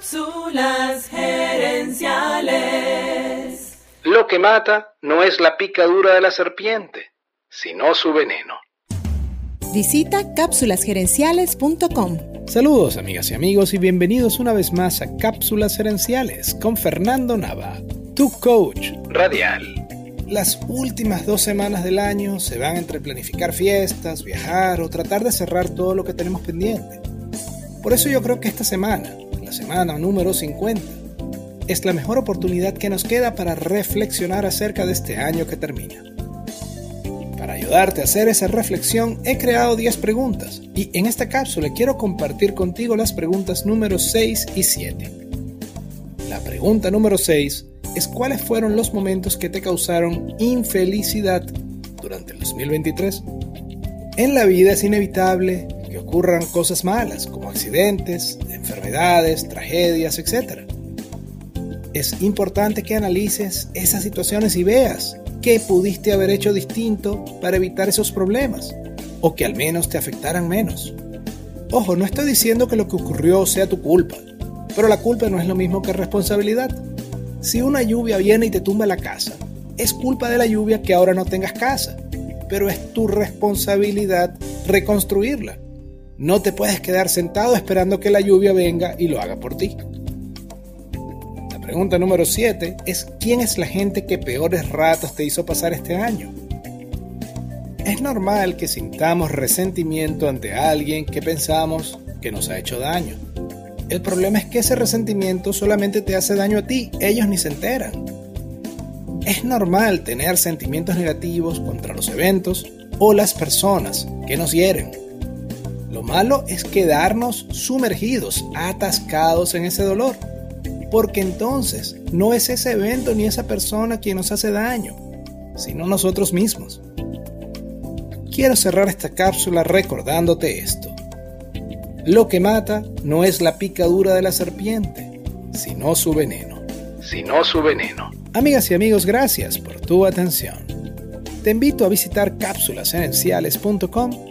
Cápsulas gerenciales. Lo que mata no es la picadura de la serpiente, sino su veneno. Visita cápsulasgerenciales.com. Saludos amigas y amigos y bienvenidos una vez más a Cápsulas Gerenciales con Fernando Nava, tu coach Radial. Las últimas dos semanas del año se van entre planificar fiestas, viajar o tratar de cerrar todo lo que tenemos pendiente. Por eso yo creo que esta semana, la semana número 50, es la mejor oportunidad que nos queda para reflexionar acerca de este año que termina. Para ayudarte a hacer esa reflexión he creado 10 preguntas y en esta cápsula quiero compartir contigo las preguntas número 6 y 7. La pregunta número 6 es cuáles fueron los momentos que te causaron infelicidad durante el 2023. En la vida es inevitable que ocurran cosas malas como accidentes, enfermedades, tragedias, etc. Es importante que analices esas situaciones y veas qué pudiste haber hecho distinto para evitar esos problemas o que al menos te afectaran menos. Ojo, no estoy diciendo que lo que ocurrió sea tu culpa, pero la culpa no es lo mismo que responsabilidad. Si una lluvia viene y te tumba la casa, es culpa de la lluvia que ahora no tengas casa, pero es tu responsabilidad reconstruirla. No te puedes quedar sentado esperando que la lluvia venga y lo haga por ti. La pregunta número 7 es ¿quién es la gente que peores ratos te hizo pasar este año? Es normal que sintamos resentimiento ante alguien que pensamos que nos ha hecho daño. El problema es que ese resentimiento solamente te hace daño a ti, ellos ni se enteran. Es normal tener sentimientos negativos contra los eventos o las personas que nos hieren. Lo malo es quedarnos sumergidos, atascados en ese dolor, porque entonces no es ese evento ni esa persona quien nos hace daño, sino nosotros mismos. Quiero cerrar esta cápsula recordándote esto. Lo que mata no es la picadura de la serpiente, sino su veneno. Sino su veneno. Amigas y amigos, gracias por tu atención. Te invito a visitar cápsulasgerenciales.com